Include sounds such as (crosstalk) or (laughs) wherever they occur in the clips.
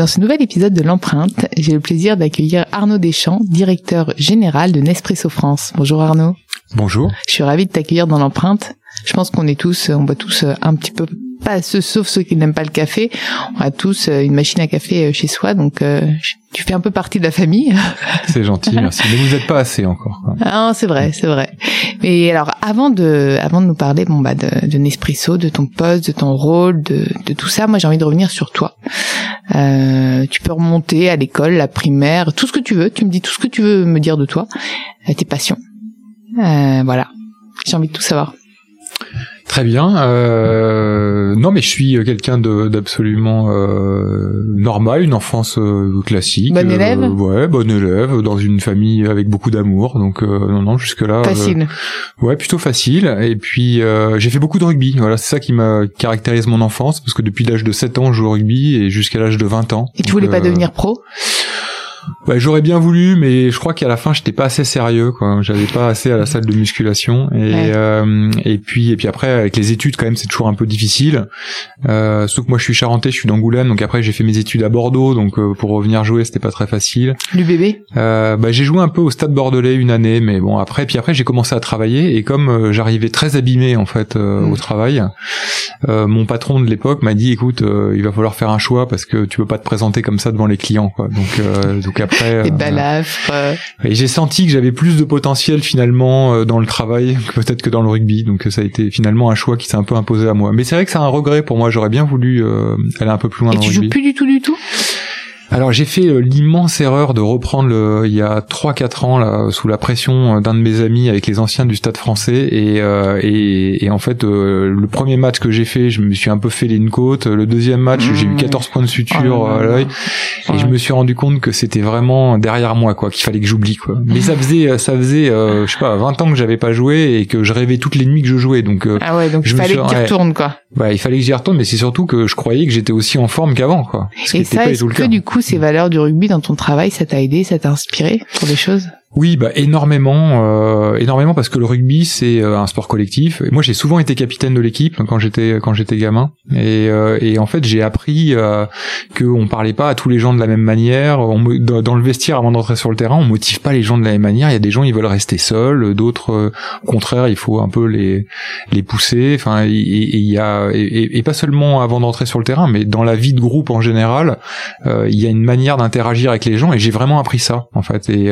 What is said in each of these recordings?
Dans ce nouvel épisode de l'empreinte, j'ai le plaisir d'accueillir Arnaud Deschamps, directeur général de Nespresso France. Bonjour Arnaud. Bonjour. Je suis ravie de t'accueillir dans l'empreinte. Je pense qu'on est tous, on boit tous un petit peu, pas sauf ceux qui n'aiment pas le café. On a tous une machine à café chez soi, donc euh, tu fais un peu partie de la famille. (laughs) C'est gentil, merci. Mais vous n'êtes pas assez encore. Ah, c'est vrai, c'est vrai. Mais alors, avant de, avant de nous parler, bon bah, de, de Nespresso, de ton poste, de ton rôle, de, de tout ça, moi j'ai envie de revenir sur toi. Euh, tu peux remonter à l'école, la primaire, tout ce que tu veux. Tu me dis tout ce que tu veux me dire de toi, euh, tes passions. Euh, voilà. J'ai envie de tout savoir. Très bien. Euh, non, mais je suis quelqu'un d'absolument euh, normal, une enfance euh, classique. Bon élève. ouais, bon élève, dans une famille avec beaucoup d'amour. Donc non, non, jusque là. Facile. ouais, plutôt facile. Et puis j'ai fait beaucoup de rugby. Voilà, c'est ça qui m'a caractérise mon enfance, parce que depuis l'âge de 7 ans, je joue au rugby et jusqu'à l'âge de 20 ans. Et tu voulais pas devenir pro? Bah, j'aurais bien voulu, mais je crois qu'à la fin j'étais pas assez sérieux, quoi. J'avais pas assez à la salle de musculation et euh, et puis et puis après avec les études quand même c'est toujours un peu difficile. Euh, sauf que moi je suis charentais, je suis d'Angoulême, donc après j'ai fait mes études à Bordeaux, donc euh, pour revenir jouer c'était pas très facile. L'UBB euh, Bah j'ai joué un peu au Stade Bordelais une année, mais bon après puis après j'ai commencé à travailler et comme euh, j'arrivais très abîmé en fait euh, Mm. au travail, euh, mon patron de l'époque m'a dit écoute il va falloir faire un choix parce que tu peux pas te présenter comme ça devant les clients, quoi. Donc donc après. Les euh, balafres. euh, et j'ai senti que j'avais plus de potentiel finalement euh, dans le travail (laughs) que peut-être que dans le rugby. Donc ça a été finalement un choix qui s'est un peu imposé à moi. Mais c'est vrai que c'est un regret pour moi. J'aurais bien voulu aller un peu plus loin Et dans tu le joues rugby. plus du tout, du tout? Alors j'ai fait euh, l'immense erreur de reprendre le, il y a 3-4 ans là sous la pression euh, d'un de mes amis avec les anciens du Stade Français. Et euh, et, et en fait euh, le premier match que j'ai fait je me suis un peu fait une côte le deuxième match Mmh. j'ai eu 14 points de suture Oh à l'œil. Et Ouais. je me suis rendu compte que c'était vraiment derrière moi quoi qu'il fallait que j'oublie quoi. Mais ça faisait ça faisait euh, je sais pas 20 ans que j'avais pas joué et que je rêvais toutes les nuits que je jouais. Donc euh, Ah ouais, donc Je il fallait suis- que tu retournes, quoi. Bah, il fallait que j'y retourne mais c'est surtout que je croyais que j'étais aussi en forme qu'avant quoi. Ce Et ça, est-ce que du coup, ces valeurs du rugby dans ton travail, ça t'a aidé, ça t'a inspiré pour des choses? Oui, bah énormément, euh, énormément parce que le rugby c'est euh, un sport collectif. Moi j'ai souvent été capitaine de l'équipe quand j'étais quand j'étais gamin. Et, euh, et en fait j'ai appris euh, que on parlait pas à tous les gens de la même manière. Dans, le vestiaire avant d'entrer sur le terrain, on motive pas les gens de la même manière. Il y a des gens ils veulent rester seuls, d'autres euh, au contraire il faut un peu les les pousser. Enfin et- et il y a et, pas seulement avant d'entrer sur le terrain, mais dans la vie de groupe en général, euh, il y a une manière d'interagir avec les gens. Et j'ai vraiment appris ça en fait. Et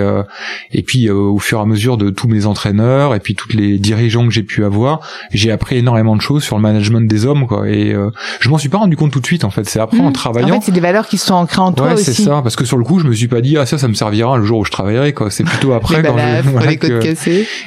et puis euh, au fur et à mesure de tous mes entraîneurs et puis toutes les dirigeants que j'ai pu avoir, j'ai appris énormément de choses sur le management des hommes quoi. Et euh, je m'en suis pas rendu compte tout de suite en fait. C'est après en Mmh. travaillant. En fait, c'est des valeurs qui sont ancrées en toi Ouais, c'est ça. Parce que sur le coup, je me suis pas dit ah ça, ça me servira le jour où je travaillerai quoi. C'est plutôt (laughs) après quand je- balafres, voilà, que-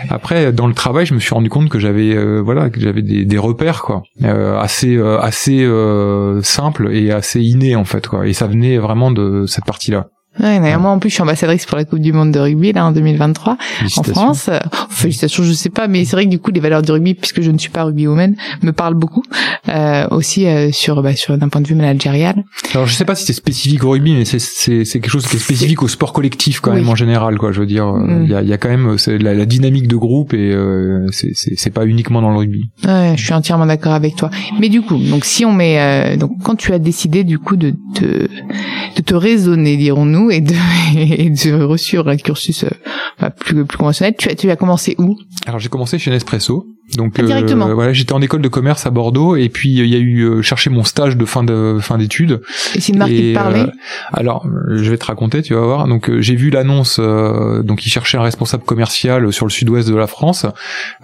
après dans le travail, je me suis rendu compte que j'avais euh, voilà que j'avais des, des repères quoi, euh, assez euh, assez euh, simples et assez innés en fait quoi. Et ça venait vraiment de cette partie-là. Ouais, d'ailleurs, moi en plus je suis ambassadrice pour la Coupe du Monde de rugby là en 2023 en. France. Euh, félicitations, je sais pas, mais c'est vrai que du coup les valeurs du rugby, puisque je ne suis pas rugby woman, me parlent beaucoup. Euh, aussi euh, sur bah, sur d'un point de vue managérial. Alors je sais pas si c'est spécifique au rugby, mais c'est c'est c'est quelque chose qui est spécifique au sport collectif quand Oui. même en général quoi. Je veux dire, euh, il Mm. y a il y a quand même la, la dynamique de groupe et euh, c'est c'est c'est pas uniquement dans le rugby. Ouais, je suis entièrement d'accord avec toi. Mais du coup, donc si on met, euh, donc quand tu as décidé du coup de te, de te raisonner, dirons-nous, nous et de, (laughs) et de reçu un cursus euh, plus, plus conventionnel. Tu as, tu as commencé où? Alors j'ai commencé chez Nespresso. Donc Ah, directement. euh, voilà, j'étais en école de commerce à Bordeaux et puis euh, il y a eu euh, chercher mon stage de fin de fin d'études. Et c'est une marque qui te parlait? euh, alors, je vais te raconter, tu vas voir. Donc, euh, j'ai vu l'annonce. euh, donc, ils cherchaient un responsable commercial sur le sud-ouest de la France.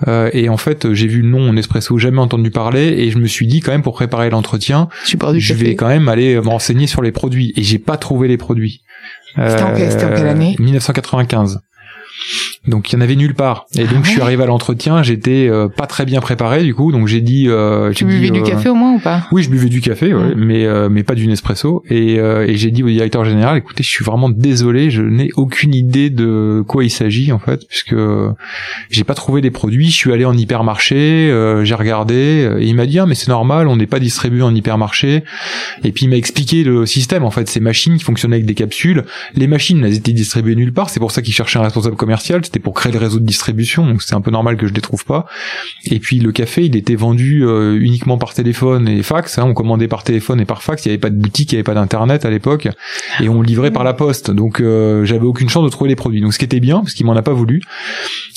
Euh, et en fait, j'ai vu le nom Nespresso, jamais entendu parler. Et je me suis dit quand même pour préparer l'entretien, je vais quand même aller me renseigner sur les produits. Et j'ai pas trouvé les produits. C'était en en quelle année? 1995. Donc il y en avait nulle part. Et Ah donc je suis arrivé à l'entretien, j'étais euh, pas très bien préparé du coup, donc j'ai dit. Euh, Tu buvais du euh, café au moins ou pas? Oui, je buvais du café, ouais, Mm. mais euh, mais pas du Nespresso. Et, euh, et j'ai dit au directeur général, écoutez, je suis vraiment désolé, je n'ai aucune idée de quoi il s'agit en fait, puisque j'ai pas trouvé les produits. Je suis allé en hypermarché, euh, j'ai regardé, et il m'a dit ah mais c'est normal, on n'est pas distribué en hypermarché. Et puis il m'a expliqué le système en fait, ces machines qui fonctionnaient avec des capsules. Les machines, elles étaient distribuées nulle part. C'est pour ça qu'ils cherchaient un responsable commercial. C'était pour créer le réseau de distribution. Donc c'est un peu normal que je les trouve pas. Et puis le café, il était vendu euh, uniquement par téléphone et fax. Hein, on commandait par téléphone et par fax. Il n'y avait pas de boutique, il n'y avait pas d'internet à l'époque, et on livrait par la poste. Donc euh, j'avais aucune chance de trouver les produits. Donc ce qui était bien, parce qu'il m'en a pas voulu.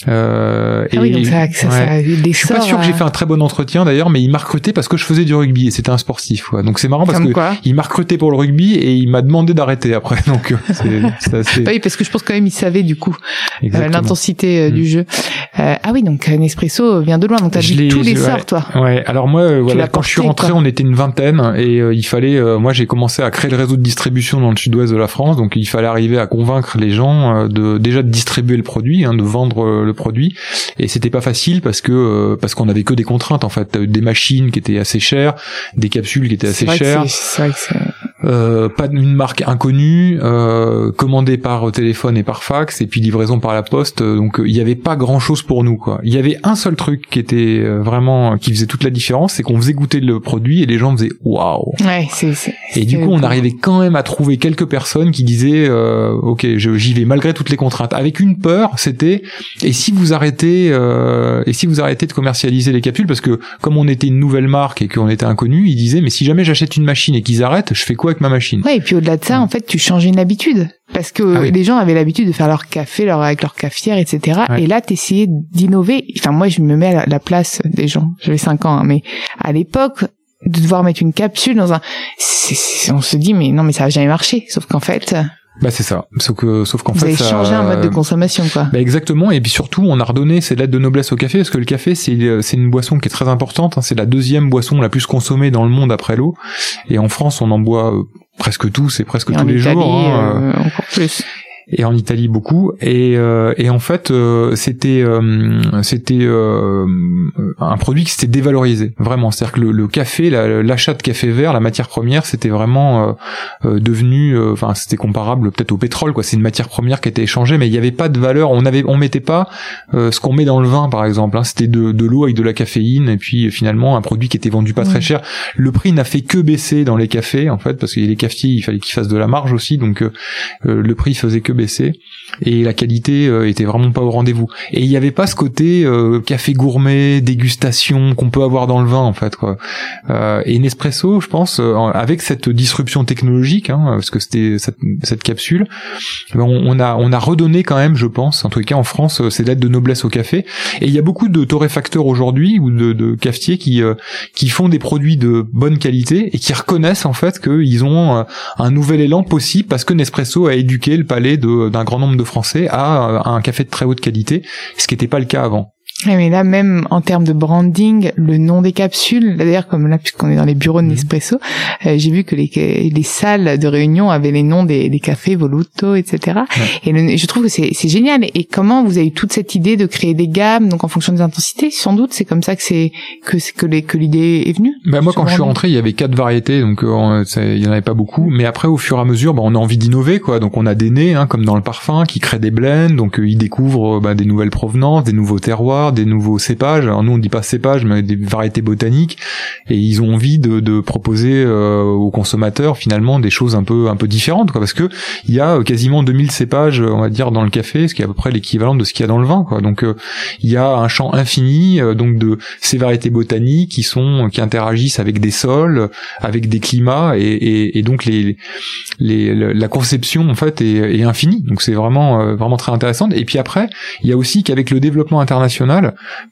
Euh, Ah oui, donc ça, ça, ouais. ça a eu des Je suis pas sûr que j'ai euh, fait un très bon entretien d'ailleurs, mais il m'a recruté parce que je faisais du rugby et c'était un sportif. Quoi. Donc c'est marrant parce que il m'a recruté pour le rugby et il m'a demandé d'arrêter après. (laughs) Donc euh, c'est c'est assez. Bah oui, parce que je pense quand même il savait du coup euh, Exactement. L'intensité euh, Mm. du jeu. Euh, ah oui, donc Nespresso vient de loin, donc t'as vu tous les sorts, toi. Ouais, alors moi, euh, voilà, quand je suis rentré, quoi. on était une vingtaine et euh, il fallait, moi j'ai commencé à créer le réseau de distribution dans le sud-ouest de la France, donc il fallait arriver à convaincre les gens de déjà de distribuer le produit, hein, de vendre le produit, et c'était pas facile parce que parce qu'on avait que des contraintes en fait, des machines qui étaient assez chères, des capsules qui étaient C'est assez vrai que chères, euh, pas une marque inconnue, euh, commandée par téléphone et par fax, et puis livraison par la poste. euh, donc euh, il y avait pas grand chose pour nous quoi. Il y avait un seul truc qui était euh, vraiment qui faisait toute la différence, c'est qu'on faisait goûter le produit et les gens faisaient waouh. Ouais, c'est. c'est- Et du coup, on arrivait quand même à trouver quelques personnes qui disaient euh, OK, j'y vais malgré toutes les contraintes. Avec une peur, c'était et si vous arrêtez euh, et si vous arrêtez de commercialiser les capsules? Parce que comme on était une nouvelle marque et qu'on était inconnu, ils disaient mais si jamais j'achète une machine et qu'ils arrêtent, je fais quoi avec ma machine Ouais, et puis au-delà de ça, en fait, tu changeais une habitude. Parce que Ah oui. les gens avaient l'habitude de faire leur café leur, avec leur cafetière, etc. Ouais. Et là, t'essayais d'innover. Enfin, moi, je me mets à la, la place des gens. J'avais 5 ans, hein, mais à l'époque, de devoir mettre une capsule dans un... c'est- c'est- on se dit, mais non, mais ça va jamais marcher. Sauf qu'en fait, Bah c'est ça. Sauf que sauf qu'en fait ça- changé un mode de consommation, quoi. Bah exactement, et puis surtout, on a redonné ces lettres de noblesse au café, parce que le café, c'est euh, c'est une boisson qui est très importante, hein, c'est la deuxième boisson la plus consommée dans le monde après l'eau, et en France, on en boit euh, presque tous et presque Et tous les Italie, jours, hein, euh, euh, encore plus. Et en Italie beaucoup, et, euh, et en fait, euh, c'était euh, c'était euh, un produit qui s'était dévalorisé, vraiment, c'est-à-dire que le, le café, la- l'achat de café vert, la matière première, c'était vraiment euh, euh, devenu, enfin, c'était comparable peut-être au pétrole, quoi, c'est une matière première qui était échangée, mais il n'y avait pas de valeur, on avait, on mettait pas euh, ce qu'on met dans le vin par exemple hein. c'était de, de l'eau avec de la caféine et puis finalement un produit qui était vendu pas très cher. Le prix n'a fait que baisser dans les cafés en fait parce que les cafetiers il fallait qu'ils fassent de la marge aussi. Donc le prix faisait que baisser et la qualité euh, était vraiment pas au rendez-vous. Et il n'y avait pas ce côté euh, café gourmet dégustation qu'on peut avoir dans le vin en fait Euh, et Nespresso je pense euh, avec cette disruption technologique hein, parce que c'était cette, capsule on, a on a redonné quand même je pense en tout cas en France ces lettres de noblesse au café. Et il y a beaucoup de torréfacteurs aujourd'hui ou de, de cafetiers qui font des produits de bonne qualité et qui reconnaissent en fait qu'ils ont un nouvel élan possible parce que Nespresso a éduqué le palais de- d'un grand nombre de Français à, euh, un café de très haute qualité ce qui n'était pas le cas avant Ouais, mais là, même en termes de branding, le nom des capsules, d'ailleurs, comme là, puisqu'on est dans les bureaux de. Nespresso, euh, j'ai vu que les, les salles de réunion avaient les noms des, des cafés, Voluto, etc. Et le- je trouve que c'est génial. Et comment vous avez eu toute cette idée de créer des gammes, donc en fonction des intensités, sans doute, c'est comme ça que c'est que c'est- que les- que l'idée est venue. Bah moi quand je suis rentré il y avait quatre variétés donc euh, ça- il y en avait pas beaucoup mais après au fur et à mesure bah, on a envie d'innover quoi donc on a des nez hein, comme dans le parfum qui créent des blends donc euh, ils découvrent bah, des nouvelles provenances des nouveaux terroirs des nouveaux cépages. Alors nous on dit pas cépages, mais des variétés botaniques, et ils ont envie de, proposer aux consommateurs finalement des choses un peu un peu différentes, parce que il y a quasiment 2000 cépages, on va dire, dans le café, ce qui est à peu près l'équivalent de ce qu'il y a dans le vin. Donc il y a un champ infini donc de ces variétés botaniques qui sont qui interagissent avec des sols, avec des climats, et, donc la conception en fait est, est infinie. Donc c'est vraiment euh, vraiment très intéressant. Et puis après, il y a aussi qu'avec le développement international,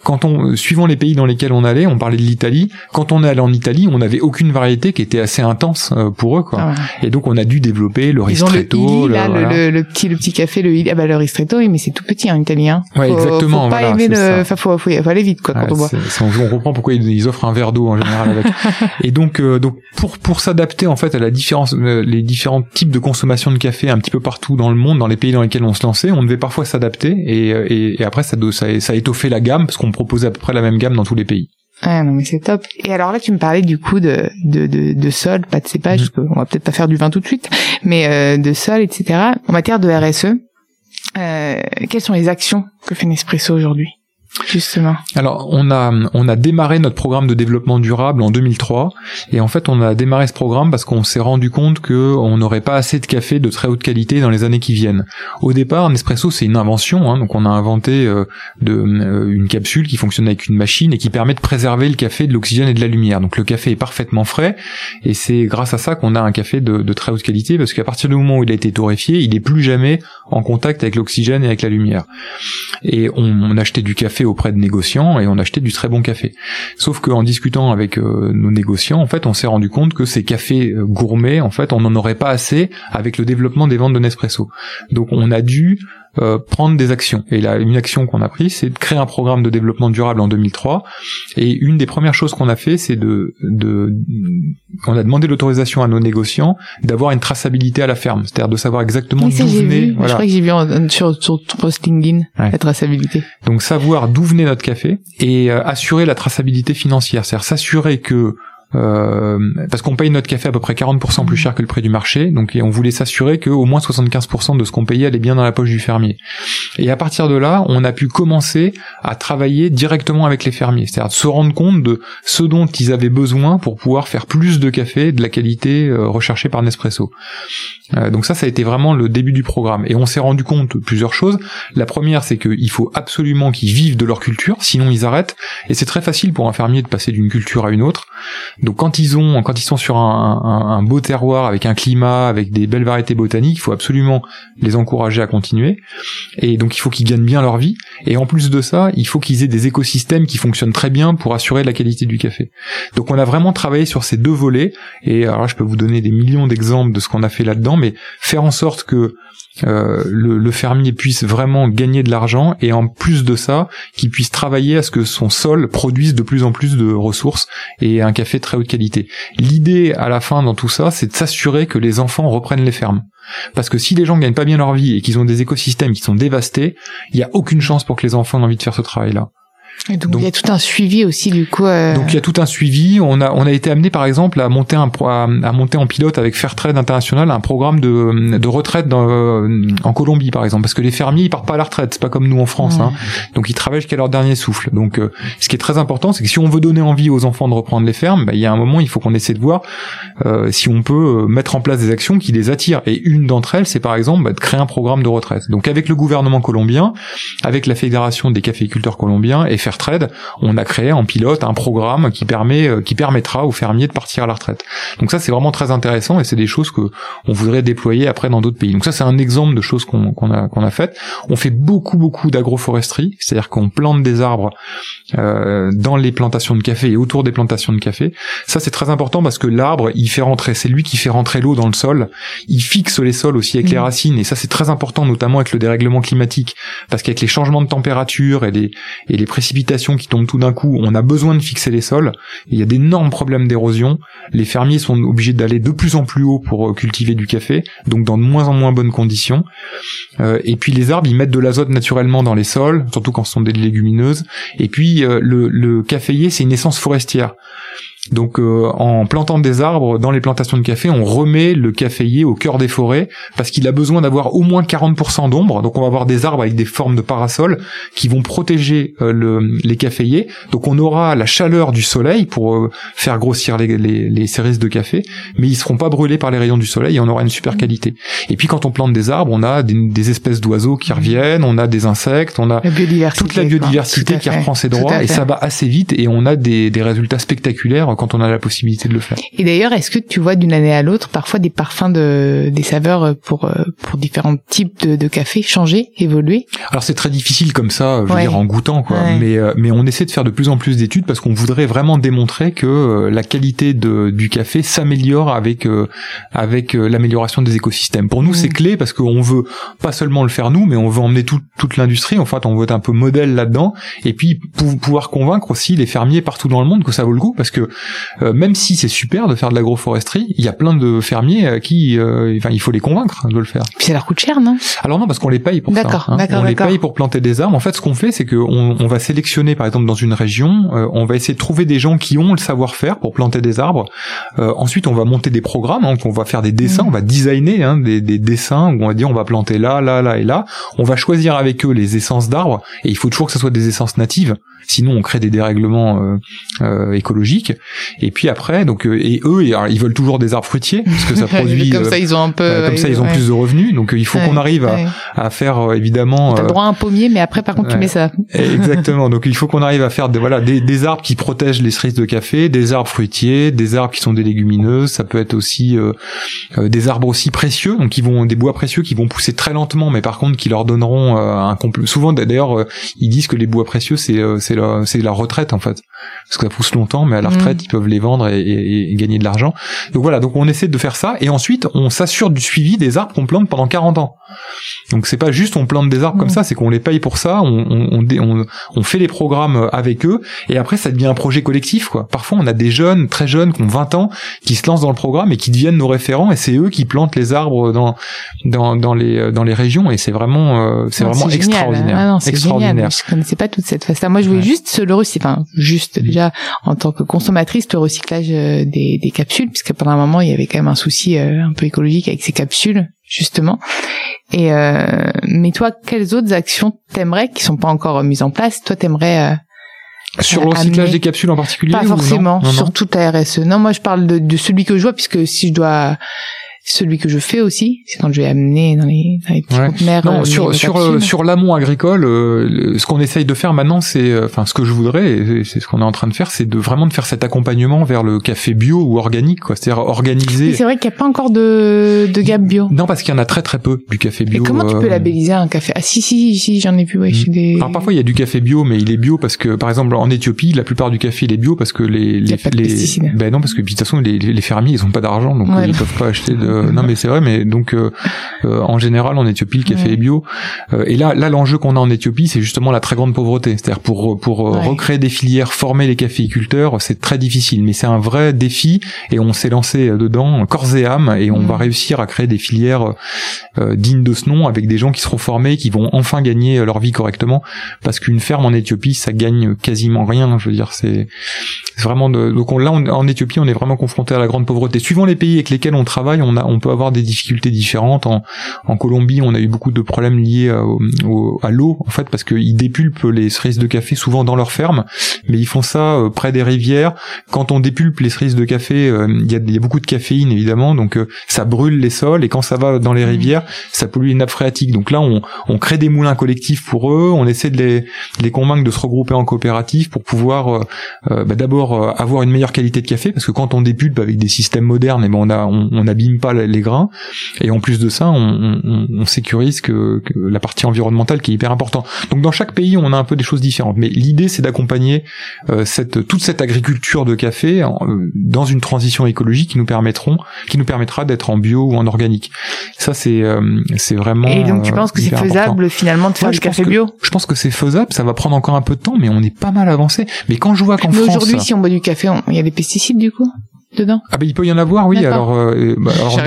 quand on suivant les pays dans lesquels on allait, on parlait de l'Italie. Quand on est allé en Italie, on n'avait aucune variété qui était assez intense euh, pour eux, quoi. Ah et donc on a dû développer le ristretto, le, le, petit le petit café, le ah bah le ristretto, oui, mais c'est tout petit en italien. Ouais, exactement. Faut pas aimer le, enfin faut, faut, aller vite quoi quand on boit. on comprend pourquoi ils, offrent un verre d'eau en général avec. (laughs) et donc euh, donc pour pour s'adapter en fait à la différence les différents types de consommation de café un petit peu partout dans le monde, dans les pays dans lesquels on se lançait, on devait parfois s'adapter et, et, et, après ça, ça, ça a la gamme parce qu'on proposait à peu près la même gamme dans tous les pays. Ah non mais c'est top. Et alors là tu me parlais du coup de de de, de sol, pas de cépage, mmh. on va peut-être pas faire du vin tout de suite, mais euh, de sol, etc. En matière de RSE, euh, quelles sont les actions que fait Nespresso aujourd'hui? Justement. Alors on a on a démarré notre programme de développement durable en 2003 et en fait on a démarré ce programme parce qu'on s'est rendu compte que on n'aurait pas assez de café de très haute qualité dans les années qui viennent. Au départ, Nespresso c'est une invention, hein, donc on a inventé euh, de, euh, une capsule qui fonctionne avec une machine et qui permet de préserver le café de l'oxygène et de la lumière. Donc le café est parfaitement frais et c'est grâce à ça qu'on a un café de, de très haute qualité parce qu'à partir du moment où il a été torréfié, il n'est plus jamais en contact avec l'oxygène et avec la lumière. Et on achetait du café auprès de négociants et on achetait du très bon café. Sauf qu'en discutant avec euh, nos négociants, en fait, on s'est rendu compte que ces cafés euh, gourmets, en fait, on n'en aurait pas assez avec le développement des ventes de Nespresso. Donc on a dû euh, prendre des actions. Et là, une action qu'on a prise, c'est de créer un programme de développement durable en 2003. Et une des premières choses qu'on a fait, c'est de, de, on a demandé l'autorisation à nos négociants d'avoir une traçabilité à la ferme, c'est-à-dire de savoir exactement d'où venait. Voilà. Je crois que j'ai vu sur, sur posting la traçabilité. Donc savoir d'où venait notre café et euh, assurer la traçabilité financière, c'est-à-dire s'assurer que parce qu'on paye notre café à peu près 40% plus cher que le prix du marché, donc on voulait s'assurer que au moins 75% de ce qu'on payait allait bien dans la poche du fermier. Et à partir de là, on a pu commencer à travailler directement avec les fermiers, c'est-à-dire se rendre compte de ce dont ils avaient besoin pour pouvoir faire plus de café de la qualité euh, recherchée par Nespresso. Euh, donc ça, ça a été vraiment le début du programme. Et on s'est rendu compte de plusieurs choses. La première, c'est qu'il faut absolument qu'ils vivent de leur culture, sinon ils arrêtent. Et c'est très facile pour un fermier de passer d'une culture à une autre. Donc quand ils ont, quand ils sont sur un, beau terroir avec un climat, avec des belles variétés botaniques, il faut absolument les encourager à continuer. Et donc il faut qu'ils gagnent bien leur vie. Et en plus de ça, il faut qu'ils aient des écosystèmes qui fonctionnent très bien pour assurer la qualité du café. Donc on a vraiment travaillé sur ces deux volets. Et alors je peux vous donner des millions d'exemples de ce qu'on a fait là-dedans mais faire en sorte que euh, le, fermier puisse vraiment gagner de l'argent et en plus de ça, qu'il puisse travailler à ce que son sol produise de plus en plus de ressources et un café de très haute qualité. L'idée à la fin dans tout ça, c'est de s'assurer que les enfants reprennent les fermes. Parce que si les gens gagnent pas bien leur vie et qu'ils ont des écosystèmes qui sont dévastés, il n'y a aucune chance pour que les enfants aient envie de faire ce travail-là. Et donc, il y a tout un suivi aussi du coup. Euh... Donc il y a tout un suivi. On a on a été amené par exemple à monter un à, à monter en pilote avec Fairtrade International un programme de de retraite dans, euh, en Colombie par exemple parce que les fermiers ils partent pas à la retraite c'est pas comme nous en France hein. donc ils travaillent jusqu'à leur dernier souffle. Donc euh, ce qui est très important c'est que si on veut donner envie aux enfants de reprendre les fermes, bah, il y a un moment il faut qu'on essaie de voir euh, si on peut mettre en place des actions qui les attirent. Et une d'entre elles c'est par exemple bah, de créer un programme de retraite. Donc avec le gouvernement colombien, avec la fédération des caféiculteurs colombiens et Fairtrade, on a créé en pilote un programme qui permet, euh, qui permettra aux fermiers de partir à la retraite. Donc ça, c'est vraiment très intéressant et c'est des choses que on voudrait déployer après dans d'autres pays. Donc ça, c'est un exemple de choses qu'on a qu'on a faites. On fait beaucoup beaucoup d'agroforesterie, c'est-à-dire qu'on plante des arbres euh, dans les plantations de café et autour des plantations de café. Ça, c'est très important parce que l'arbre, il fait rentrer, c'est lui qui fait rentrer l'eau dans le sol. Il fixe les sols aussi avec les mmh. racines et ça, c'est très important, notamment avec le dérèglement climatique, parce qu'avec les changements de température et les et les précipitations qui tombent tout d'un coup, on a besoin de fixer les sols. Il y a d'énormes problèmes d'érosion. Les fermiers sont obligés d'aller de plus en plus haut pour euh, cultiver du café, donc dans de moins en moins bonnes conditions. Euh, et puis les arbres, ils mettent de l'azote naturellement dans les sols, surtout quand ce sont des légumineuses. Et puis euh, le, le caféier, c'est une essence forestière. Donc en plantant des arbres dans les plantations de café, on remet le caféier au cœur des forêts parce qu'il a besoin d'avoir au moins 40% d'ombre. Donc on va avoir des arbres avec des formes de parasol qui vont protéger le, les caféiers. Donc on aura la chaleur du soleil pour faire grossir les, les, les cerises de café, mais ils seront pas brûlés par les rayons du soleil et on aura une super mmh. qualité. Et puis quand on plante des arbres, on a des, des espèces d'oiseaux qui reviennent, on a des insectes, on a toute la biodiversité qui reprend ses droits et ça va assez vite et on a des, des résultats spectaculaires quand on a la possibilité de le faire. Et d'ailleurs, est-ce que tu vois d'une année à l'autre parfois des parfums de des saveurs pour euh, pour différents types de, de café changer, évoluer? Alors c'est très difficile comme ça, je veux dire en goûtant quoi, mais euh, mais on essaie de faire de plus en plus d'études parce qu'on voudrait vraiment démontrer que euh, la qualité de, du café s'améliore avec avec l'amélioration des écosystèmes. Pour nous, c'est clé parce qu'on veut pas seulement le faire nous, mais on veut emmener toute l'industrie. En fait, on veut être un peu modèle là-dedans, et puis pour pouvoir convaincre aussi les fermiers partout dans le monde que ça vaut le coup, parce que euh, même si c'est super de faire de l'agroforesterie, il y a plein de fermiers euh, qui, euh, enfin, il faut les convaincre de le faire. Puis ça leur coûte cher, non? Alors non, parce qu'on les paye pour ça. Hein. On les paye pour planter des arbres. En fait, ce qu'on fait, c'est qu'on on va sélectionner, par exemple, dans une région, on va essayer de trouver des gens qui ont le savoir-faire pour planter des arbres. ensuite, on va monter des programmes, hein, on va faire des dessins, mmh. on va designer hein, des, des dessins où on va dire on va planter là, là, là et là. On va choisir avec eux les essences d'arbres et il faut toujours que ce soit des essences natives sinon on crée des dérèglements euh, euh, écologiques. Et puis après, donc euh, et eux, ils veulent toujours des arbres fruitiers parce que ça (laughs) produit comme ça ils ont un peu, comme ça ils ont plus de revenus. Donc il faut qu'on arrive à, à, faire évidemment. T'as droit à un pommier, mais après par contre tu mets ça. (laughs) Exactement. donc il faut qu'on arrive à faire des voilà des, des, arbres qui protègent les cerises de café, des arbres fruitiers, des arbres qui sont des légumineuses. Ça peut être aussi des arbres aussi précieux, donc qui vont des bois précieux qui vont pousser très lentement, mais par contre qui leur donneront un compl souvent d'ailleurs ils disent que les bois précieux c'est c'est c'est la retraite en fait parce que ça pousse longtemps mais à la mm. retraite ils peuvent les vendre et, gagner de l'argent. Donc voilà donc on essaie de faire ça et ensuite on s'assure du suivi des arbres qu'on plante pendant 40 ans. Donc c'est pas juste on plante des arbres comme mm. ça c'est qu'on les paye pour ça on, on, on, fait les programmes avec eux et après ça devient un projet collectif quoi. Parfois on a des jeunes très jeunes qui ont 20 ans qui se lancent dans le programme et qui deviennent nos référents et c'est eux qui plantent les arbres dans dans, dans les dans les régions et c'est vraiment euh, c'est vraiment extraordinaire. Ah non, extraordinaire génial. je connaissais pas toute cette phase moi je voulais juste le enfin juste déjà en tant que consommatrice, le recyclage euh, des, des capsules, puisque pendant un moment il y avait quand même un souci euh, un peu écologique avec ces capsules justement. Et euh, mais toi, quelles autres actions t'aimerais qui sont pas encore mises en place? Toi, t'aimerais euh, sur le recyclage des capsules en particulier Pas forcément, sur toute la RSE. Non, moi je parle de, de celui que je vois, puisque si je dois celui que je fais aussi, c'est quand je vais amener dans les, dans les petits conteneurs. Non, euh, sur sur euh, sur l'amont agricole, euh, ce qu'on essaye de faire maintenant, c'est, enfin, ce que je voudrais, c'est ce qu'on est en train de faire, c'est de vraiment de faire cet accompagnement vers le café bio ou organique, quoi. C'est-à-dire organiser. C'est vrai qu'il n'y a pas encore de de gamme bio. Non, parce qu'il y en a très très peu du café bio. Et comment tu peux labelliser un café? Ah si si si, j'en ai vu. Ouais, mm. des... Alors parfois il y a du café bio, mais il est bio parce que, par exemple, en Éthiopie, la plupart du café il est bio parce que les les, les... ben non parce que de toute façon les, les fermiers ils ont pas d'argent donc ils peuvent pas acheter de. Non mais c'est vrai, mais donc euh, euh, en général en Éthiopie le café est bio. Euh, et là, là l'enjeu qu'on a en Éthiopie, c'est justement la très grande pauvreté. C'est-à-dire pour pour recréer des filières, former les caféiculteurs, c'est très difficile, mais c'est un vrai défi et on s'est lancé dedans corps et âme et on va réussir à créer des filières dignes de ce nom avec des gens qui seront formés, qui vont enfin gagner leur vie correctement parce qu'une ferme en Éthiopie, ça gagne quasiment rien. Je veux dire, c'est vraiment de... donc là en Éthiopie, on est vraiment confronté à la grande pauvreté. Suivant les pays avec lesquels on travaille, on a on peut avoir des difficultés différentes. En, en Colombie, on a eu beaucoup de problèmes liés à, à l'eau, en fait, parce qu'ils dépulpent les cerises de café souvent dans leur ferme, mais ils font ça euh, près des rivières. Quand on dépulpe les cerises de café, euh, il y, a, y, a, beaucoup de caféine évidemment, donc euh, ça brûle les sols, et quand ça va dans les mmh. rivières, ça pollue les nappes phréatiques. Donc là, on, on crée des moulins collectifs pour eux, on essaie de les, les convaincre de se regrouper en coopérative pour pouvoir bah, d'abord avoir une meilleure qualité de café, parce que quand on dépulpe avec des systèmes modernes, et eh ben on a on n'abîme pas les grains, et en plus de ça, on, on, on sécurise que, que, la partie environnementale qui est hyper importante. Donc dans chaque pays, on a un peu des choses différentes. Mais l'idée, c'est d'accompagner euh, cette, toute cette agriculture de café euh, dans une transition écologique qui nous permettront, qui nous permettra d'être en bio ou en organique. Ça, c'est euh, c'est vraiment. Et donc tu penses que c'est faisable finalement de faire du café bio? Je pense que c'est faisable. Ça va prendre encore un peu de temps, mais on est pas mal avancé. Mais quand je vois qu'en France, aujourd'hui, si on boit du café, il y a des pesticides du coup? Dedans Ah ben il peut y en avoir, oui. Alors, euh, bah, alors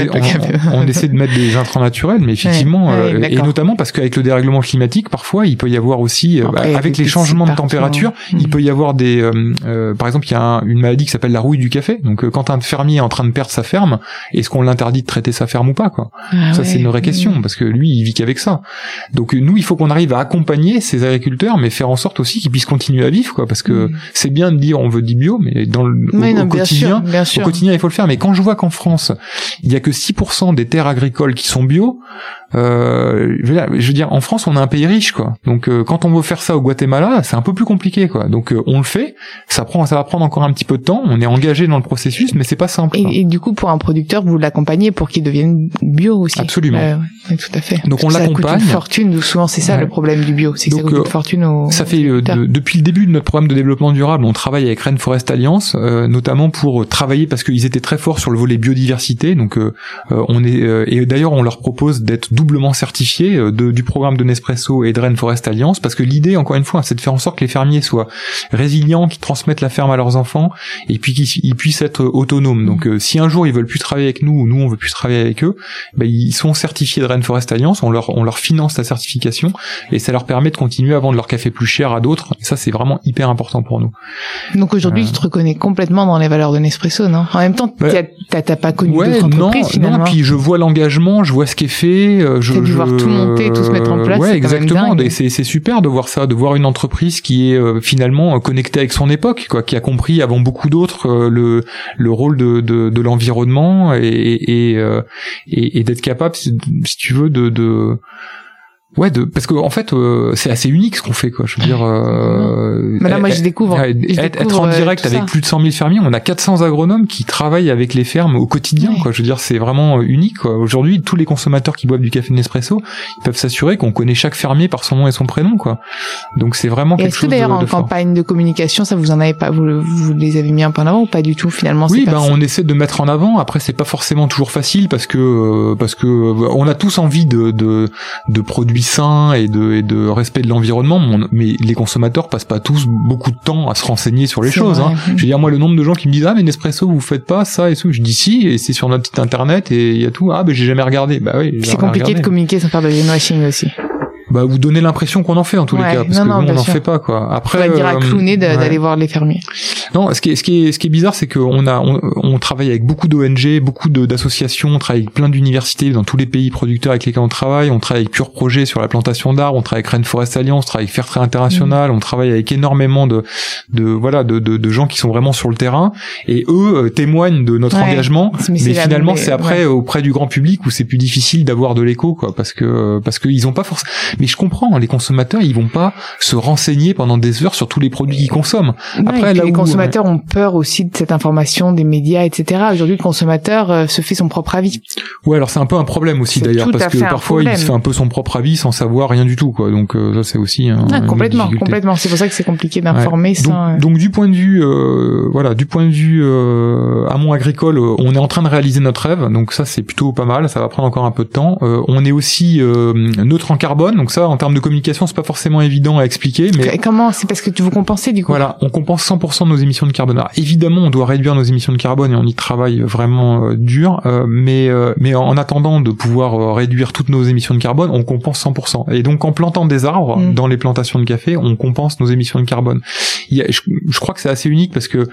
on, essaie de mettre des intrants naturels, mais effectivement, Ouais, ouais, euh, et notamment parce qu'avec le dérèglement climatique, parfois il peut y avoir aussi, euh, Après, bah, avec les changements de température, hein. il peut y avoir des, euh, euh, par exemple, il y a un- une maladie qui s'appelle la rouille du café. Donc euh, quand un fermier est en train de perdre sa ferme, est-ce qu'on l'interdit de traiter sa ferme ou pas quoi? Ah Ça c'est une vraie question parce que lui il vit qu'avec ça. Donc nous il faut qu'on arrive à accompagner ces agriculteurs, mais faire en sorte aussi qu'ils puissent continuer à vivre quoi, parce que Mm. c'est bien de dire on veut du bio, mais dans le au- non, bien quotidien, sûr, bien au sûr. quotidien, il faut le faire. Mais quand je vois qu'en France, il y a que 6% des terres agricoles qui sont bio, euh, je, veux dire, en France, on a un pays riche, quoi. Donc, euh, quand on veut faire ça au Guatemala, c'est un peu plus compliqué, quoi. Donc, euh, on le fait. Ça prend, ça va prendre encore un petit peu de temps. On est engagé dans le processus, mais c'est pas simple. Et, et du coup, pour un producteur, vous l'accompagnez pour qu'il devienne bio aussi. Absolument. Ouais, ouais, tout à fait. Donc, on Parce que Ça coûte l'accompagne. une fortune. Souvent, c'est ça Ouais. le problème du bio, c'est que ça coûte euh, une fortune aux Ça fait euh, de- depuis le début de notre programme de développement durable, on travaille avec Rainforest Alliance, euh, notamment pour travailler parce qu'ils étaient très forts sur le volet biodiversité. Donc euh, euh, on est euh, et d'ailleurs on leur propose d'être doublement certifiés de- du programme de Nespresso et de Rainforest Alliance parce que l'idée encore une fois c'est de faire en sorte que les fermiers soient résilients, qu'ils transmettent la ferme à leurs enfants et puis qu'ils ils puissent être autonomes. Donc si un jour ils veulent plus travailler avec nous ou nous on veut plus travailler avec eux, ben, ils sont certifiés de Rainforest Alliance, on leur on leur finance la certification et ça leur permet de continuer à vendre leur café plus cher à d'autres. Et ça, c'est vraiment hyper important pour nous. Donc aujourd'hui, Euh. tu te reconnais complètement dans les valeurs de Nespresso, non? En même temps, Bah, t'as- pas connu Ouais, d'autres non, entreprises finalement. non. Puis je vois l'engagement, je vois ce qui est fait. euh, Je, dû je- voir tout monter, tout se mettre en place, Ouais, exactement. c'est c'est super de voir ça, de voir une entreprise qui est euh, finalement euh, connectée avec son époque, quoi, qui a compris avant beaucoup d'autres euh, le le rôle de de, de l'environnement et et euh, et, et d'être capable, si si tu veux, de de Ouais, de, parce que en fait, euh, c'est assez unique ce qu'on fait, quoi. Je veux dire, euh, Mais là, moi, être- je découvre. Ouais, je être, être découvre, en euh, direct avec ça. plus de 100 000 fermiers, on a 400 agronomes qui travaillent avec les fermes au quotidien. Ouais. Quoi. Je veux dire, c'est vraiment euh, unique. quoi. Aujourd'hui, tous les consommateurs qui boivent du café Nespresso, ils peuvent s'assurer qu'on connaît chaque fermier par son nom et son prénom. Quoi. Donc c'est vraiment Et quelque est-ce que chose d'ailleurs en fort. campagne de communication, ça vous en avez pas, vous, vous les avez mis un peu en avant ou pas du tout finalement Oui, ben on essaie de mettre en avant. Après, c'est pas forcément toujours facile parce que euh, parce que on a tous envie de de, de produits sains et de et de respect de l'environnement, mais on- les consommateurs passent pas tous beaucoup de temps à se renseigner sur les choses. Hein. Je veux dire, moi, le nombre de gens qui me disent ah mais Nespresso, vous faites pas ça et tout. Je dis si et c'est sur notre site internet et il y a tout. Ah ben j'ai jamais regardé. Bah oui. C'est compliqué de communiquer sans faire de greenwashing aussi. Bah vous donnez l'impression qu'on en fait en tous Ouais, les cas parce non, que non, on n'en fait pas quoi. Après Faudrait dire à euh, de- ouais. d'aller voir les fermiers. Non, ce qui est, ce qui est, ce qui est bizarre, c'est qu'on a, on, on travaille avec beaucoup d'ONG, beaucoup d'associations, on travaille avec plein d'universités dans tous les pays producteurs avec lesquels on travaille. On travaille avec Pure Projet sur la plantation d'arbres, on travaille avec Rainforest Alliance, on travaille avec Fairtrade International, on travaille avec énormément de, de voilà, de, de, de gens qui sont vraiment sur le terrain. Et eux euh, témoignent de notre Ouais. engagement. Mais finalement, c'est après auprès du grand public où c'est plus difficile d'avoir de l'écho, quoi, parce que parce qu'ils ont pas forcément. Mais je comprends, hein, les consommateurs, ils vont pas se renseigner pendant des heures sur tous les produits qu'ils consomment. Ouais, Après, et puis là les où- consommateurs ont peur aussi de cette information des médias, etc. Aujourd'hui, le consommateur euh, se fait son propre avis. Ouais, alors c'est un peu un problème aussi d'ailleurs parce que parfois il se fait un peu son propre avis sans savoir rien du tout, quoi. Donc euh, ça c'est aussi un, Ah, complètement, complètement. C'est pour ça que c'est compliqué d'informer Ouais. sans. euh, Donc, donc, du point de vue, euh, voilà, du point de vue euh, amont agricole, on est en train de réaliser notre rêve, donc ça c'est plutôt pas mal. Ça va prendre encore un peu de temps. Euh, on est aussi neutre en carbone, donc ça en termes de communication c'est pas forcément évident à expliquer, mais Comment? C'est parce que tu vous compensez du coup. voilà, on compense 100% de nos émissions de carbone. Alors, évidemment, on doit réduire nos émissions de carbone et on y travaille vraiment euh, dur, euh, mais euh, mais en attendant de pouvoir réduire toutes nos émissions de carbone, on compense 100%. Et donc en plantant des arbres Mm. dans les plantations de café, on compense nos émissions de carbone. Il y a, je, je crois que c'est assez unique parce que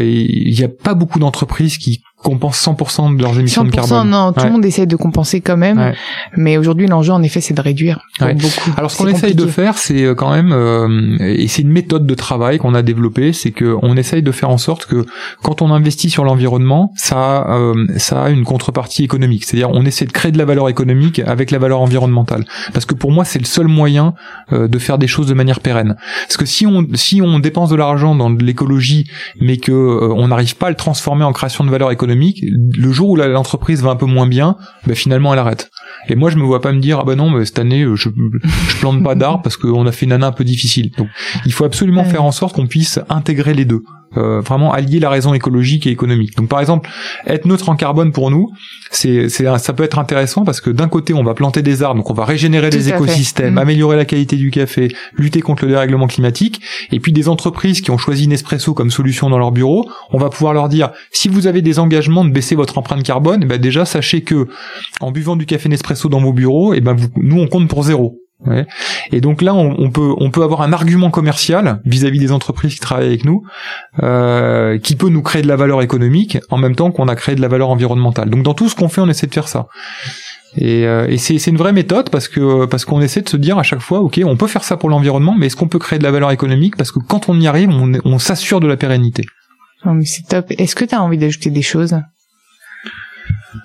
il y a pas beaucoup d'entreprises qui compensent 100% de leurs émissions 100%, de carbone. non, tout Ouais. le monde essaie de compenser quand même, Ouais. mais aujourd'hui l'enjeu en effet c'est de réduire Ouais. beaucoup. Alors ce qu'on essaye de faire, c'est euh, quand même, euh, et c'est une méthode de travail qu'on a développée, c'est que on essaye de faire en sorte que quand on investit sur l'environnement, ça, euh, ça a une contrepartie économique. C'est-à-dire, on essaie de créer de la valeur économique avec la valeur environnementale. Parce que pour moi, c'est le seul moyen euh, de faire des choses de manière pérenne. Parce que si on si on dépense de l'argent dans de l'écologie, mais que euh, on n'arrive pas à le transformer en création de valeur économique, le jour où l'entreprise va un peu moins bien, ben, finalement elle arrête. Et moi, je me vois pas me dire ah bah non, mais cette année euh, je je plante pas d'arbres parce qu'on a fait une année un peu difficile. Donc, il faut absolument Ouais. faire en sorte qu'on puisse intégrer les deux. Euh, vraiment allier la raison écologique et économique. Donc par exemple, être neutre en carbone pour nous, c'est ça peut être intéressant parce que d'un côté on va planter des arbres, donc on va régénérer les écosystèmes, mm. améliorer la qualité du café, lutter contre le dérèglement climatique, et puis des entreprises qui ont choisi Nespresso comme solution dans leur bureau, on va pouvoir leur dire si vous avez des engagements de baisser votre empreinte carbone, eh ben déjà sachez que en buvant du café Nespresso dans vos bureaux, et eh ben vous, nous on compte pour zéro. Et donc là, on, peut on peut avoir un argument commercial vis-à-vis des entreprises qui travaillent avec nous, euh, qui peut nous créer de la valeur économique en même temps qu'on a créé de la valeur environnementale. Donc dans tout ce qu'on fait, on essaie de faire ça. Et, euh, c'est une vraie méthode parce que parce qu'on essaie de se dire à chaque fois, ok, on peut faire ça pour l'environnement, mais est-ce qu'on peut créer de la valeur économique Parce que quand on y arrive, on, s'assure de la pérennité? c'est top. Est-ce que tu envie d'ajouter des choses?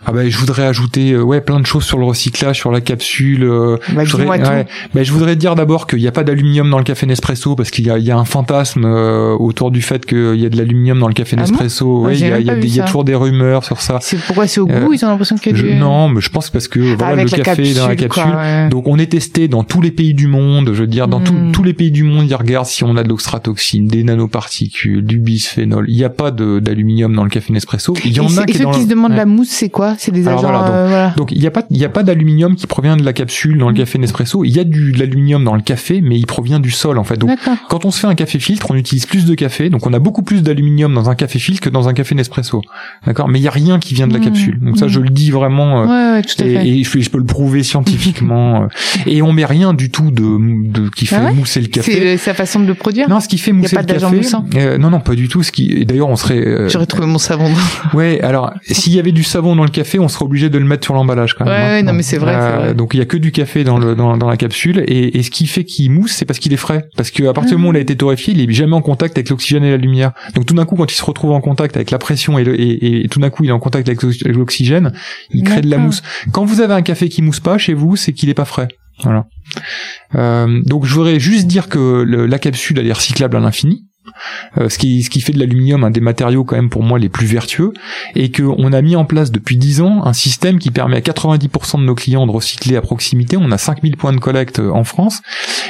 Ah ben je voudrais ajouter euh, ouais plein de choses sur le recyclage, sur la capsule. Euh, bah, je, voudrais, ouais, ben, je voudrais dire d'abord qu'il n'y a pas d'aluminium dans le café Nespresso parce qu'il y a, il y a un fantasme euh, autour du fait qu'il y a de l'aluminium dans le café ah Nespresso. ouais, il y a, il y a, toujours des rumeurs sur ça. C'est pourquoi c'est au goût Ils ont l'impression qu'il y a du... Non, mais je pense parce que voilà le café dans la capsule. Donc on est testé dans tous les pays du monde. Je veux dire dans hmm. tous les pays du monde, ils regardent si on a de l'oxratoxine, des nanoparticules, du bisphénol. Il n'y a pas d'aluminium dans le café Nespresso. Il y en a qui. ceux qui se demandent la mousse, c'est quoi C'est des agents euh, donc, il n'y a pas il y a pas d'aluminium qui provient de la capsule dans le mm. café Nespresso. Il y a du de l'aluminium dans le café, mais il provient du sol en fait. Donc quand on se fait un café filtre, on utilise plus de café. Donc on a beaucoup plus d'aluminium dans un café filtre que dans un café Nespresso. D'accord, mais il y a rien qui vient de la mm. capsule. Donc ça je le dis vraiment euh, tout et, et je, peux le prouver scientifiquement. (laughs) Euh, et on met rien du tout de, de qui fait ah mousser le café. C'est sa façon de le produire? Non, ce qui fait mousser le café. non non pas du tout. Ce qui d'ailleurs on serait. J'aurais trouvé mon savon. ouais alors s'il y avait du savon dans le café, on serait obligé de le mettre sur l'emballage quand même. Ouais, hein. non mais c'est vrai, euh, Donc il y a que du café dans le dans, dans la capsule et, et ce qui fait qu'il mousse, c'est parce qu'il est frais. Parce qu'à partir du moment où il a été torréfié, il est jamais en contact avec l'oxygène et la lumière. Donc tout d'un coup, quand il se retrouve en contact avec la pression et, le, et, et tout d'un coup il est en contact avec l'oxygène, il crée de la mousse. Quand vous avez un café qui mousse pas chez vous, c'est qu'il est pas frais. Voilà. Euh, donc je voudrais juste dire que la capsule elle est recyclable à l'infini. Euh, ce, qui, fait de l'aluminium un des matériaux quand même pour moi les plus vertueux, et qu'on a mis en place depuis 10 ans un système qui permet à 90% de nos clients de recycler à proximité. On a 5000 points de collecte euh, en France,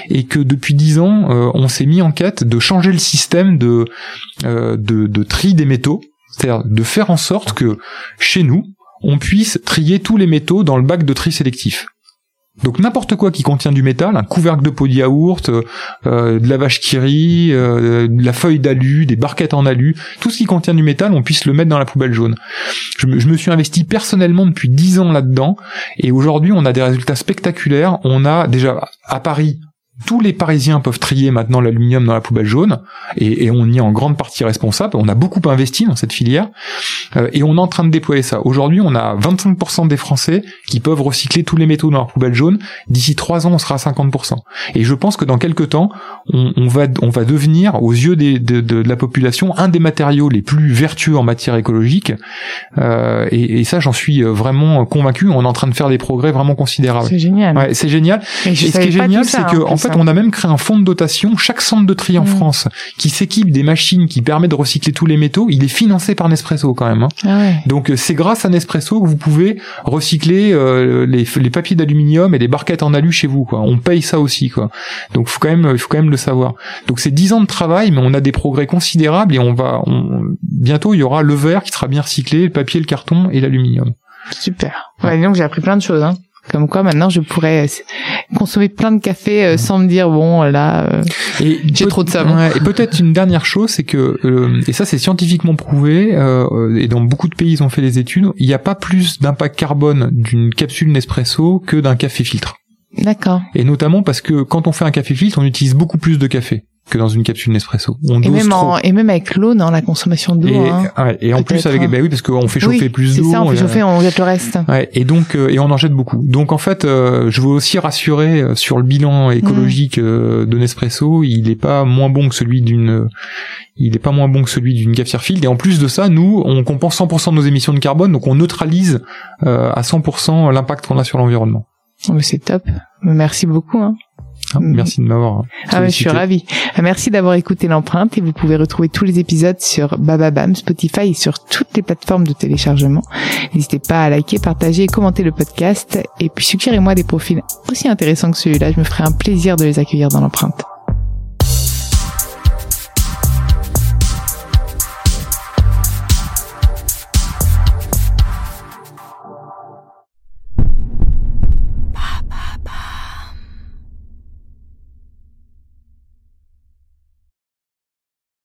et que depuis 10 ans, euh, on s'est mis en quête de changer le système de, de, de tri des métaux, c'est-à-dire de faire en sorte que chez nous, on puisse trier tous les métaux dans le bac de tri sélectif. Donc n'importe quoi qui contient du métal, un couvercle de pot de yaourt, euh, euh, de la vache qui rit, euh, de la feuille d'alu, des barquettes en alu, tout ce qui contient du métal, on puisse le mettre dans la poubelle jaune. Je me, je me suis investi personnellement depuis 10 ans là-dedans, et aujourd'hui on a des résultats spectaculaires. On a déjà à Paris tous les Parisiens peuvent trier maintenant l'aluminium dans la poubelle jaune, et, on y est en grande partie responsable. On a beaucoup investi dans cette filière, euh, et on est en train de déployer ça. Aujourd'hui, on a 25% des Français qui peuvent recycler tous les métaux dans leur poubelle jaune. D'ici trois ans, on sera à 50%. Et je pense que dans quelques temps, on, va, on va devenir, aux yeux des, de, la population, un des matériaux les plus vertueux en matière écologique. Euh, et, ça, j'en suis vraiment convaincu. On est en train de faire des progrès vraiment considérables. C'est génial. Ouais, c'est génial. Et, ce qui est génial, c'est que, en fait, on a même créé un fonds de dotation. Chaque centre de tri en mm. France qui s'équipe des machines qui permettent de recycler tous les métaux, il est financé par Nespresso quand même. Hein. Ah Donc euh, c'est grâce à Nespresso que vous pouvez recycler euh, les, les, papiers d'aluminium et les barquettes en alu chez vous. Quoi. On paye ça aussi. Quoi. Donc faut quand même, il faut quand même le savoir. Donc c'est 10 ans de travail, mais on a des progrès considérables et on va, bientôt il y aura le verre qui sera bien recyclé, le papier, le carton et l'aluminium. Super. Ouais, donc j'ai appris plein de choses. Hein. Comme quoi maintenant je pourrais euh, consommer plein de café euh, sans me dire bon là euh, j'ai trop de savon. et peut-être une dernière chose c'est que et ça c'est scientifiquement prouvé et dans beaucoup de pays ils ont fait des études, il n'y a pas plus d'impact carbone d'une capsule Nespresso que d'un café filtre. D'accord. Et notamment parce que quand on fait un café filtre, on utilise beaucoup plus de café que dans une capsule Nespresso. On et, même et même avec l'eau, dans la consommation d'eau. Et, hein, et en plus avec, hein. bah oui, parce qu'on fait chauffer plus d'eau. C'est ça, on fait chauffer, on jette le reste. Ouais, et donc, euh, et on en jette beaucoup. Donc en fait, euh, je veux aussi rassurer euh, sur le bilan écologique mm. de Nespresso. Il est pas moins bon que celui d'une, il est pas moins bon que celui d'une cafetière. Et en plus de ça, nous, on compense 100% de nos émissions de carbone, donc on neutralise à 100% l'impact qu'on a sur l'environnement. Oh, c'est top. Merci beaucoup. Hein. Ah, merci de m'avoir. Ah je suis ravie. Ah, merci d'avoir écouté l'empreinte et vous pouvez retrouver tous les épisodes sur Bababam, Spotify et sur toutes les plateformes de téléchargement. N'hésitez pas à liker, partager et commenter le podcast et puis suggérez-moi des profils aussi intéressants que celui-là. Je me ferai un plaisir de les accueillir dans l'empreinte.